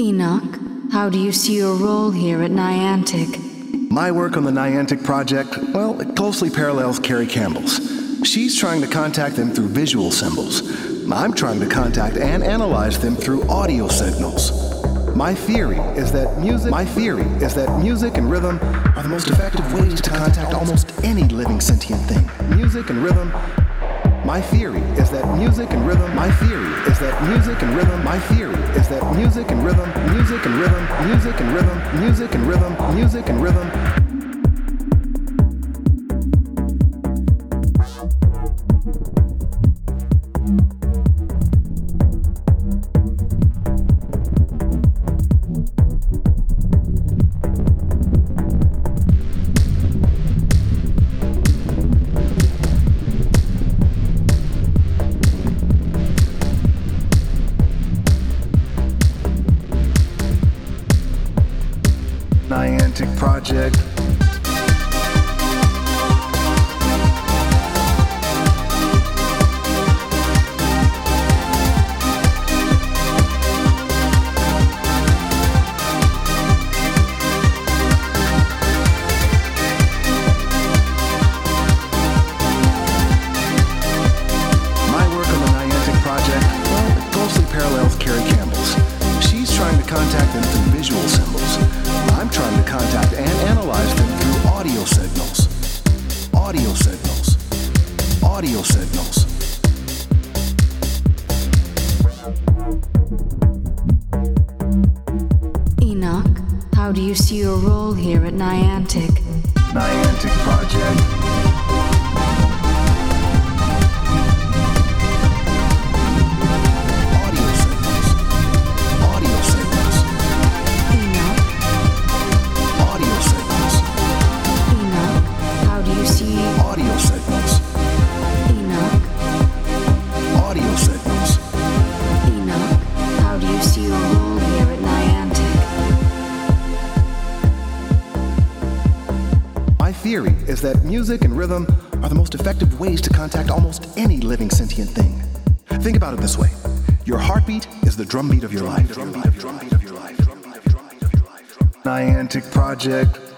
Enoch, how do you see your role here at Niantic? My work on the Niantic project, well, it closely parallels Carrie Campbell's. She's trying to contact them through visual symbols. I'm trying to contact and analyze them through audio signals. My theory is that music my theory is that music and rhythm are the most effective ways to contact almost any living sentient thing. Music and rhythm my theory is that music and rhythm, my theory is that music and rhythm, my theory is that music and rhythm, music and rhythm, music and rhythm, music and rhythm, music and rhythm, Niantic project. Audio signals. Enoch, how do you see your role here at Niantic? Niantic project. Theory is that music and rhythm are the most effective ways to contact almost any living sentient thing. Think about it this way your heartbeat is the drumbeat of your life. Niantic Project